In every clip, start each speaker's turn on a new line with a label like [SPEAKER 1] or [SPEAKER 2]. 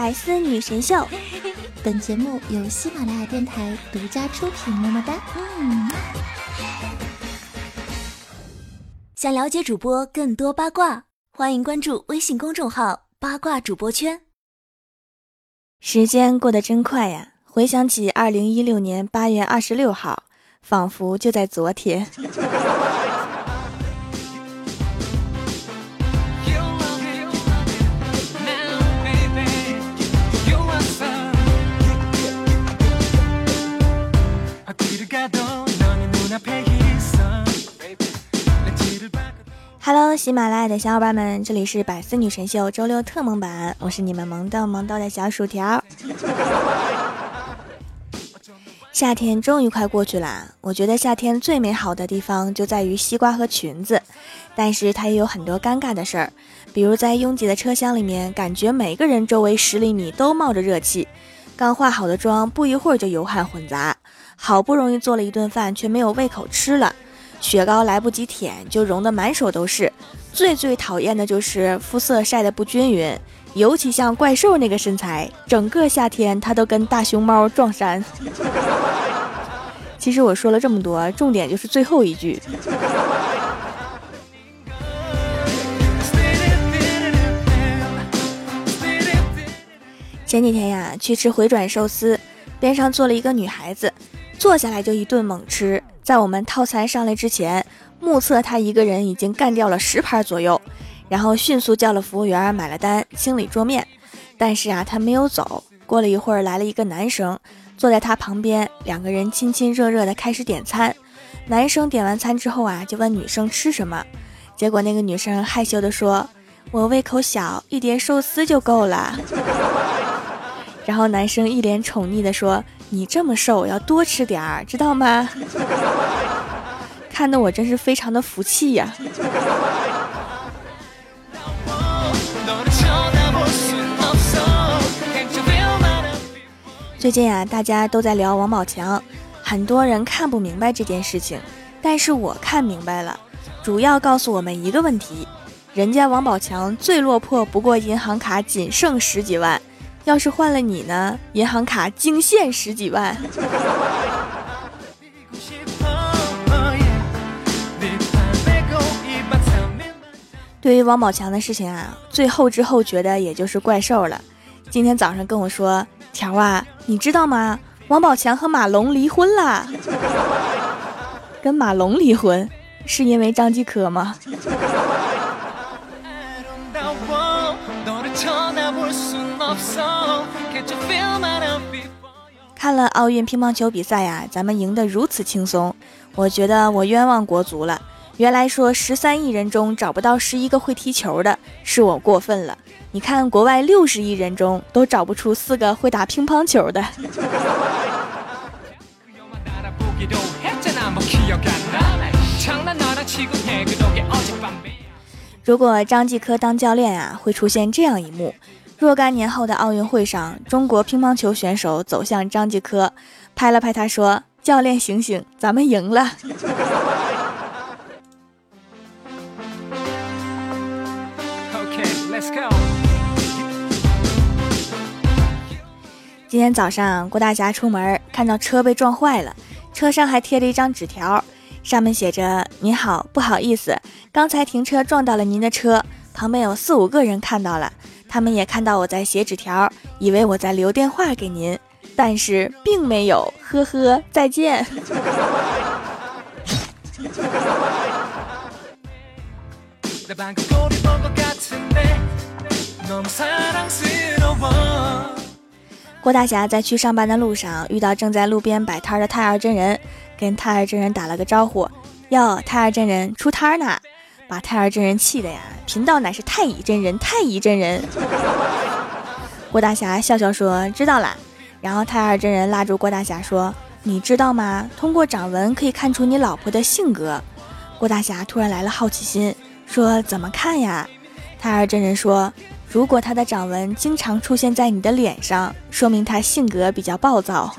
[SPEAKER 1] 百思女神秀，本节目由喜马拉雅电台独家出品。么么哒！嗯。想了解主播更多八卦，欢迎关注微信公众号“八卦主播圈”。时间过得真快呀！回想起二零一六年八月二十六号，仿佛就在昨天。Hello，喜马拉雅的小伙伴们，这里是百思女神秀周六特萌版，我是你们萌豆萌豆的小薯条。夏天终于快过去啦，我觉得夏天最美好的地方就在于西瓜和裙子，但是它也有很多尴尬的事儿，比如在拥挤的车厢里面，感觉每个人周围十厘米都冒着热气，刚化好的妆不一会儿就油汗混杂，好不容易做了一顿饭却没有胃口吃了。雪糕来不及舔就融得满手都是，最最讨厌的就是肤色晒得不均匀，尤其像怪兽那个身材，整个夏天他都跟大熊猫撞衫。其实我说了这么多，重点就是最后一句。前几天呀，去吃回转寿司，边上坐了一个女孩子，坐下来就一顿猛吃。在我们套餐上来之前，目测他一个人已经干掉了十盘左右，然后迅速叫了服务员买了单，清理桌面。但是啊，他没有走。过了一会儿，来了一个男生，坐在他旁边，两个人亲亲热热的开始点餐。男生点完餐之后啊，就问女生吃什么，结果那个女生害羞的说：“我胃口小，一碟寿司就够了。”然后男生一脸宠溺的说。你这么瘦，要多吃点儿，知道吗？看得我真是非常的服气呀。最近啊，大家都在聊王宝强，很多人看不明白这件事情，但是我看明白了，主要告诉我们一个问题：人家王宝强最落魄不过银行卡仅剩十几万。要是换了你呢？银行卡惊现十几万。对于王宝强的事情啊，最后之后觉得也就是怪兽了。今天早上跟我说，条啊，你知道吗？王宝强和马龙离婚了。跟马龙离婚，是因为张继科吗？看了奥运乒乓球比赛呀，咱们赢得如此轻松，我觉得我冤枉国足了。原来说十三亿人中找不到十一个会踢球的，是我过分了。你看国外六十亿人中都找不出四个会打乒乓球的。如果张继科当教练啊，会出现这样一幕。若干年后的奥运会上，中国乒乓球选手走向张继科，拍了拍他说：“教练醒醒，咱们赢了。”今天早上，郭大侠出门看到车被撞坏了，车上还贴着一张纸条，上面写着：“您好，不好意思，刚才停车撞到了您的车，旁边有四五个人看到了。”他们也看到我在写纸条，以为我在留电话给您，但是并没有。呵呵，再见。郭大侠在去上班的路上遇到正在路边摆摊的太二真人，跟太二真人打了个招呼：“哟，太二真人出摊呢。”把太二真人气的呀！贫道乃是太乙真人，太乙真人。郭大侠笑笑说：“知道啦。”然后太二真人拉住郭大侠说：“你知道吗？通过掌纹可以看出你老婆的性格。”郭大侠突然来了好奇心，说：“怎么看呀？”太二真人说：“如果她的掌纹经常出现在你的脸上，说明她性格比较暴躁。”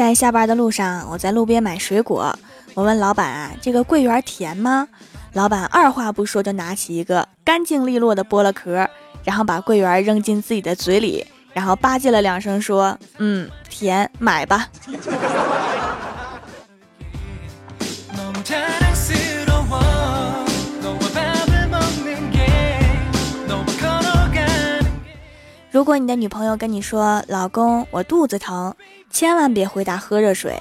[SPEAKER 1] 在下班的路上，我在路边买水果，我问老板啊，这个桂圆甜吗？老板二话不说就拿起一个，干净利落的剥了壳，然后把桂圆扔进自己的嘴里，然后吧唧了两声说：“嗯，甜，买吧。”如果你的女朋友跟你说：“老公，我肚子疼”，千万别回答喝热水。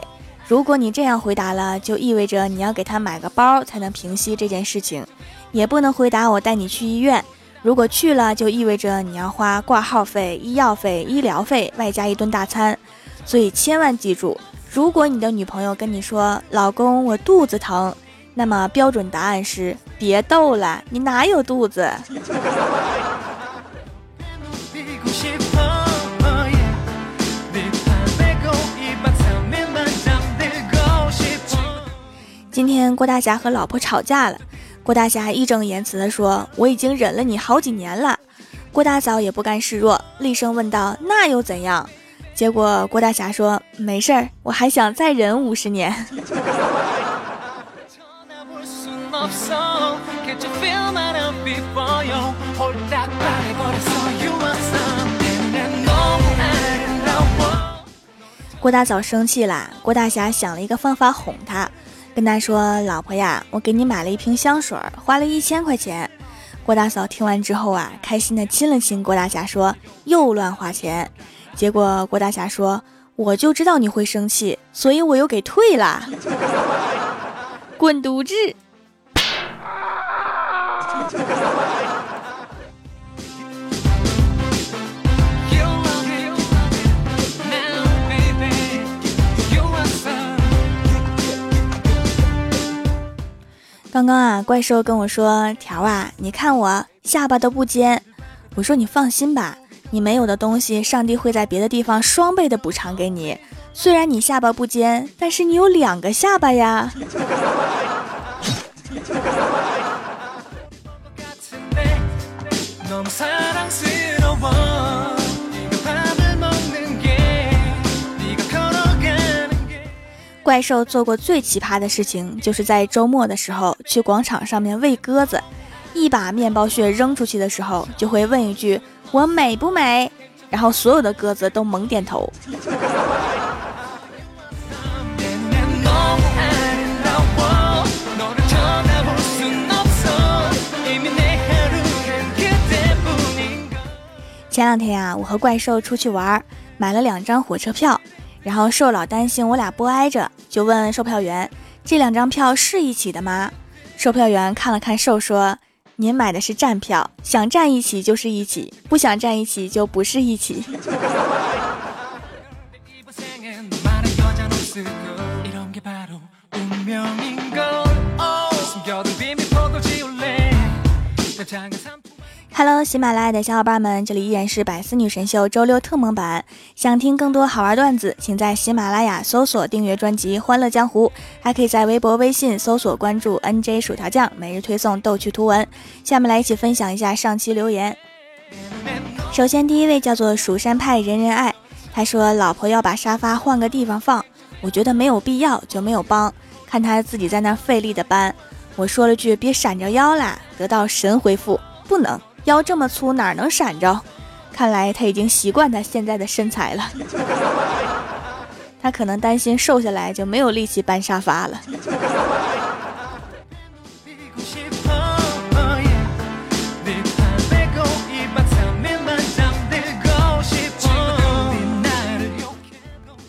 [SPEAKER 1] 如果你这样回答了，就意味着你要给他买个包才能平息这件事情。也不能回答我带你去医院。如果去了，就意味着你要花挂号费、医药费、医疗费，外加一顿大餐。所以千万记住，如果你的女朋友跟你说：“老公，我肚子疼”，那么标准答案是：别逗了，你哪有肚子？郭大侠和老婆吵架了，郭大侠义正言辞地说：“我已经忍了你好几年了。”郭大嫂也不甘示弱，厉声问道：“那又怎样？”结果郭大侠说：“没事儿，我还想再忍五十年。”郭大嫂生气啦，郭大侠想了一个方法哄她。跟他说：“老婆呀，我给你买了一瓶香水，花了一千块钱。”郭大嫂听完之后啊，开心的亲了亲郭大侠，说：“又乱花钱。”结果郭大侠说：“我就知道你会生气，所以我又给退了。”滚犊子！刚刚啊，怪兽跟我说：“条啊，你看我下巴都不尖。”我说：“你放心吧，你没有的东西，上帝会在别的地方双倍的补偿给你。虽然你下巴不尖，但是你有两个下巴呀。”怪兽做过最奇葩的事情，就是在周末的时候去广场上面喂鸽子，一把面包屑扔出去的时候，就会问一句“我美不美”，然后所有的鸽子都猛点头。前两天呀，我和怪兽出去玩，买了两张火车票。然后瘦老担心我俩不挨着，就问售票员：“这两张票是一起的吗？”售票员看了看瘦，说：“您买的是站票，想站一起就是一起，不想站一起就不是一起。” 哈 Hello，喜马拉雅的小伙伴们，这里依然是百思女神秀周六特蒙版。想听更多好玩段子，请在喜马拉雅搜索订阅专辑《欢乐江湖》，还可以在微博、微信搜索关注 NJ 薯条酱，每日推送逗趣图文。下面来一起分享一下上期留言。首先，第一位叫做蜀山派人人爱，他说：“老婆要把沙发换个地方放，我觉得没有必要，就没有帮。看他自己在那费力的搬，我说了句别闪着腰啦，得到神回复：不能。”腰这么粗，哪能闪着？看来他已经习惯他现在的身材了。他可能担心瘦下来就没有力气搬沙发了。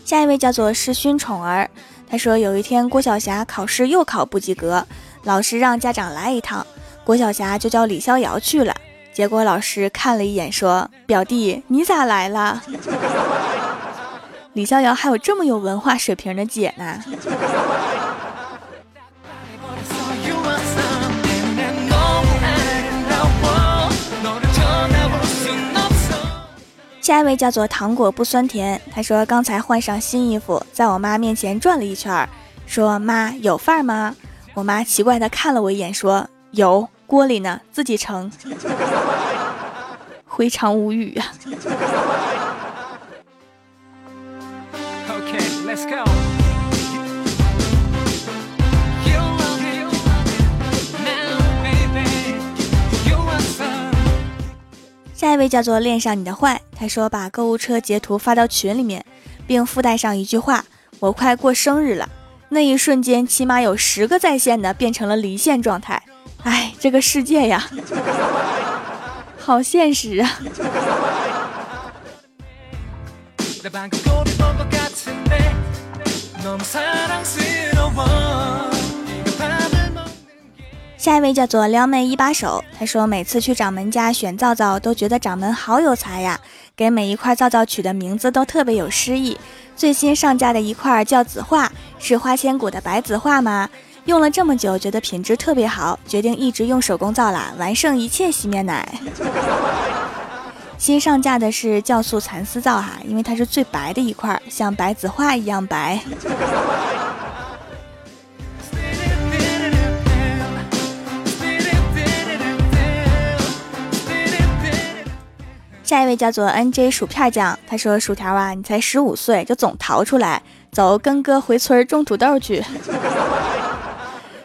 [SPEAKER 1] 下一位叫做世勋宠儿，他说有一天郭晓霞考试又考不及格，老师让家长来一趟，郭晓霞就叫李逍遥去了。结果老师看了一眼，说：“表弟，你咋来了？” 李逍遥还有这么有文化水平的姐呢。下一位叫做糖果不酸甜，他说刚才换上新衣服，在我妈面前转了一圈，说：“妈有范儿吗？”我妈奇怪的看了我一眼，说：“有。”锅里呢，自己盛，非常无语啊。下一位叫做恋上你的坏，他说把购物车截图发到群里面，并附带上一句话：“我快过生日了。”那一瞬间，起码有十个在线的变成了离线状态。这个世界呀，好现实啊！下一位叫做撩妹一把手，他说每次去掌门家选皂皂，都觉得掌门好有才呀，给每一块皂皂取的名字都特别有诗意。最新上架的一块叫紫画，是花千骨的白紫画吗？用了这么久，觉得品质特别好，决定一直用手工皂啦，完胜一切洗面奶。新上架的是酵素蚕丝皂哈，因为它是最白的一块，像白子画一样白。下一位叫做 N J 薯片酱，他说：“薯条啊，你才十五岁就总逃出来，走，跟哥回村种土豆去。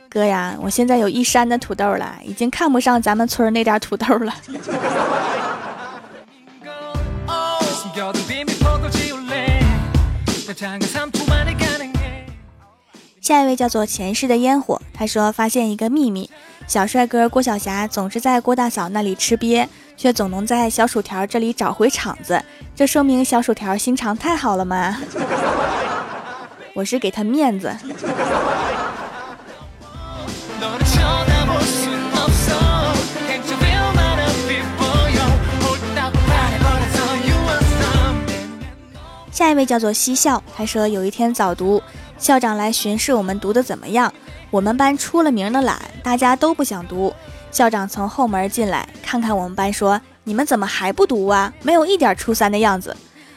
[SPEAKER 1] 哥呀，我现在有一山的土豆了，已经看不上咱们村那点土豆了。”下一位叫做前世的烟火，他说发现一个秘密：小帅哥郭晓霞总是在郭大嫂那里吃瘪，却总能在小薯条这里找回场子。这说明小薯条心肠太好了吗？我是给他面子。位叫做西笑，他说有一天早读。校长来巡视我们读的怎么样？我们班出了名的懒，大家都不想读。校长从后门进来，看看我们班，说：“你们怎么还不读啊？没有一点初三的样子。”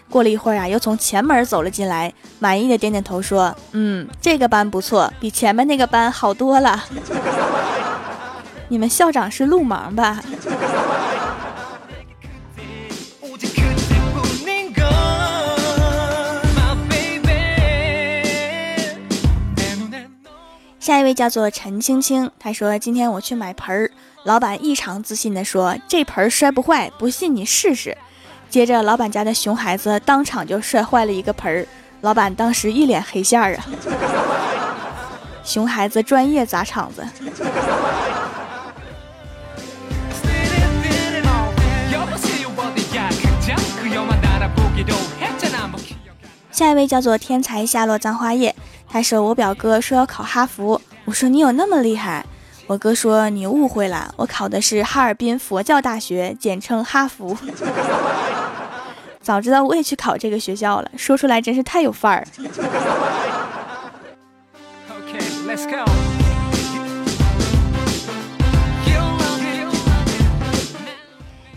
[SPEAKER 1] 过了一会儿啊，又从前门走了进来，满意的点点头说：“嗯，这个班不错，比前面那个班好多了。你们校长是路盲吧？”下一位叫做陈青青，他说：“今天我去买盆儿，老板异常自信地说：‘这盆摔不坏，不信你试试。’接着，老板家的熊孩子当场就摔坏了一个盆儿，老板当时一脸黑线儿啊！熊孩子专业砸场子。”下一位叫做天才夏洛葬花叶。他说：“我表哥说要考哈佛。”我说：“你有那么厉害？”我哥说：“你误会了，我考的是哈尔滨佛教大学，简称哈佛。早知道我也去考这个学校了，说出来真是太有范儿。”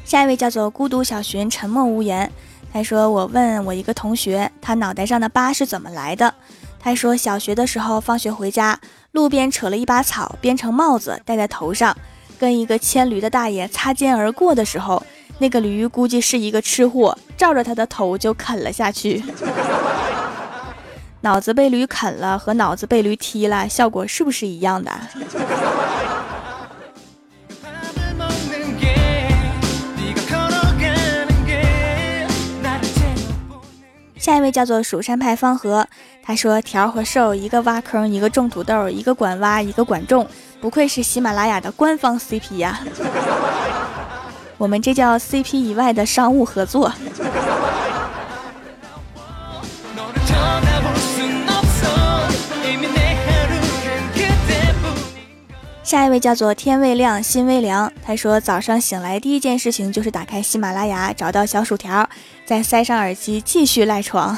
[SPEAKER 1] 下一位叫做孤独小寻，沉默无言。他说：“我问我一个同学，他脑袋上的疤是怎么来的？”他说，小学的时候放学回家，路边扯了一把草编成帽子戴在头上，跟一个牵驴的大爷擦肩而过的时候，那个驴估计是一个吃货，照着他的头就啃了下去。脑子被驴啃了和脑子被驴踢了，效果是不是一样的？位叫做蜀山派方和，他说条和瘦一个挖坑，一个种土豆，一个管挖，一个管种，不愧是喜马拉雅的官方 CP 呀！我们这叫 CP 以外的商务合作。下一位叫做天未亮心微凉，他说早上醒来第一件事情就是打开喜马拉雅，找到小薯条，再塞上耳机继续赖床。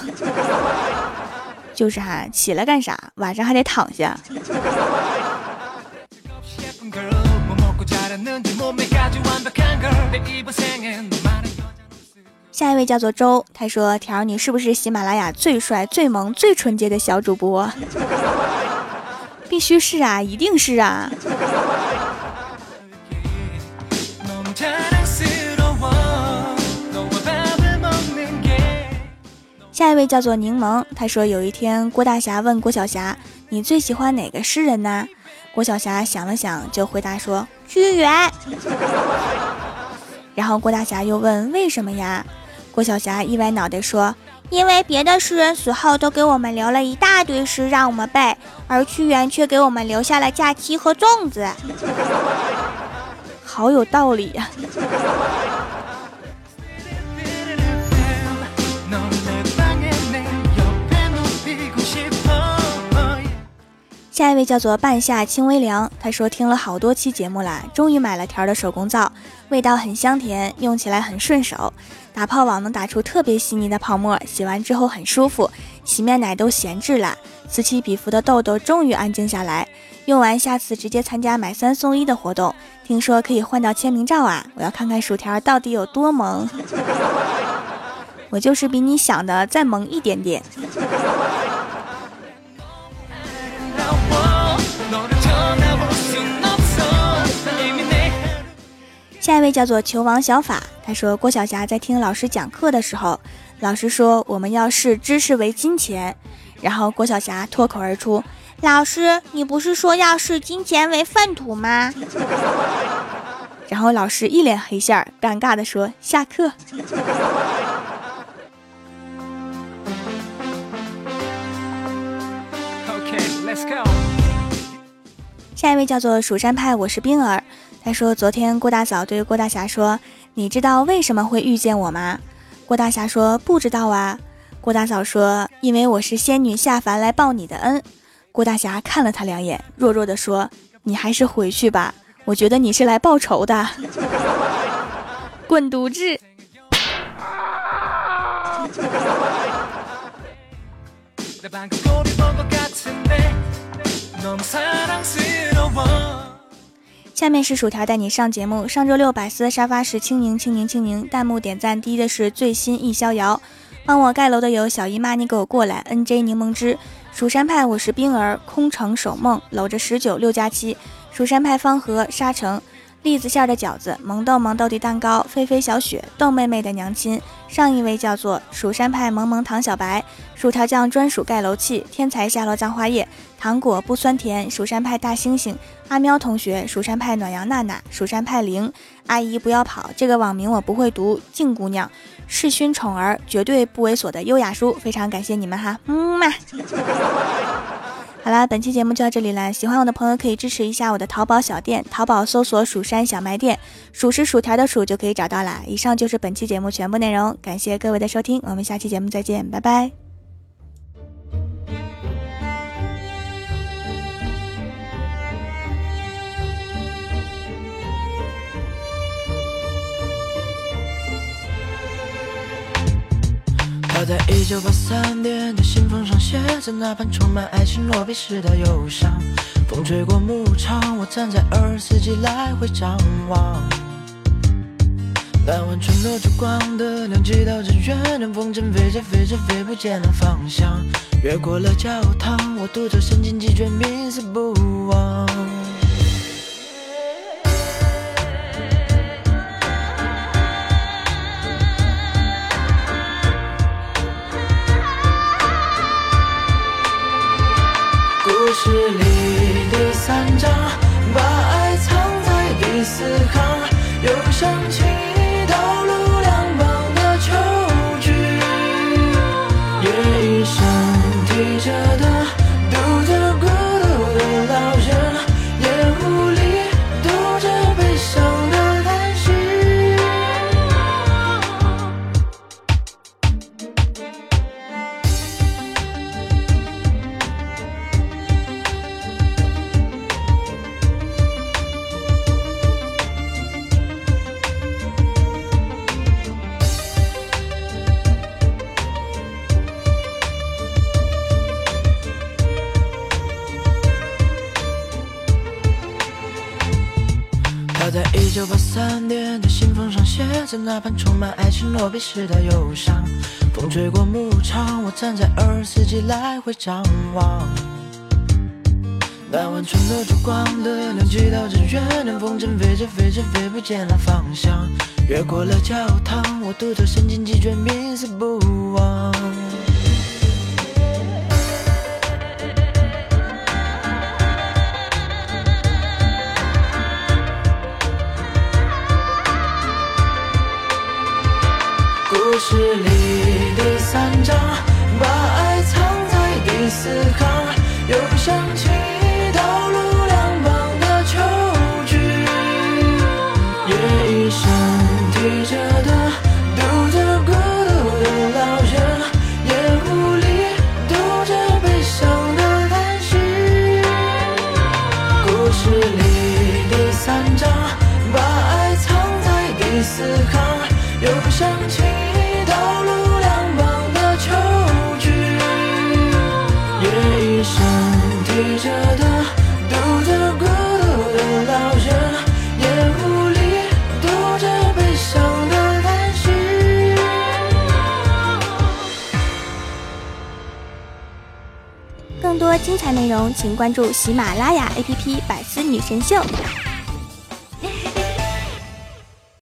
[SPEAKER 1] 就是哈，起来干啥？晚上还得躺下。下一位叫做周，他说条你是不是喜马拉雅最帅、最萌、最纯洁的小主播？必须是啊，一定是啊。一位叫做柠檬，他说有一天郭大侠问郭晓霞：“你最喜欢哪个诗人呢？”郭晓霞想了想，就回答说：“屈原。”然后郭大侠又问：“为什么呀？”郭晓霞一歪脑袋说：“因为别的诗人死后都给我们留了一大堆诗让我们背，而屈原却给我们留下了假期和粽子。”好有道理呀！下一位叫做半夏清微凉，他说听了好多期节目啦，终于买了条的手工皂，味道很香甜，用起来很顺手，打泡网能打出特别细腻的泡沫，洗完之后很舒服，洗面奶都闲置了，此起彼伏的痘痘终于安静下来，用完下次直接参加买三送一的活动，听说可以换到签名照啊，我要看看薯条到底有多萌，我就是比你想的再萌一点点。下一位叫做球王小法，他说郭晓霞在听老师讲课的时候，老师说我们要视知识为金钱，然后郭晓霞脱口而出：“老师，你不是说要视金钱为粪土吗？”然后老师一脸黑线，尴尬的说：“下课。” ”Let's go. 下一位叫做蜀山派，我是冰儿。他说：“昨天郭大嫂对郭大侠说，你知道为什么会遇见我吗？”郭大侠说：“不知道啊。”郭大嫂说：“因为我是仙女下凡来报你的恩。”郭大侠看了他两眼，弱弱的说：“你还是回去吧，我觉得你是来报仇的。”滚犊子！下面是薯条带你上节目。上周六百思沙发是清柠，清柠，清柠。弹幕点赞低的是最新易逍遥。帮我盖楼的有小姨妈，你给我过来。N J 柠檬汁。蜀山派我是冰儿，空城守梦，搂着十九六加七。蜀山派方和沙城。栗子馅的饺子，萌豆萌豆的蛋糕，菲菲小雪，豆妹妹的娘亲。上一位叫做蜀山派萌萌糖小白，薯条酱专属盖楼器，天才下落葬花叶，糖果不酸甜。蜀山派大猩猩，阿喵同学，蜀山派暖阳娜娜，蜀山派零阿姨不要跑，这个网名我不会读。静姑娘，世勋宠儿，绝对不猥琐的优雅叔，非常感谢你们哈，嗯嘛。好啦，本期节目就到这里了。喜欢我的朋友可以支持一下我的淘宝小店，淘宝搜索“蜀山小卖店”，数是薯条的数就可以找到啦。以上就是本期节目全部内容，感谢各位的收听，我们下期节目再见，拜拜。在一九八三年的信封上写着那本充满爱情落笔时的忧伤。风吹过牧场，我站在二十四季来回张望。那晚村落烛光的亮起到这远，任风筝飞着飞着飞不见了方向。越过了教堂，我独自神经几卷，冥思不忘。诗里第三章，把爱藏在第四行，又想起那盘充满爱情落笔时的忧伤。风吹过牧场，我站在二十四季来回张望。那晚春的烛光的亮起到这月亮风筝飞着飞着飞不见了方向。越过了教堂，我独自身经几卷，冥思不忘。
[SPEAKER 2] 是里的散渣，把爱藏在第四行，又想起。
[SPEAKER 1] 请关注喜马拉雅 app 百思女神秀。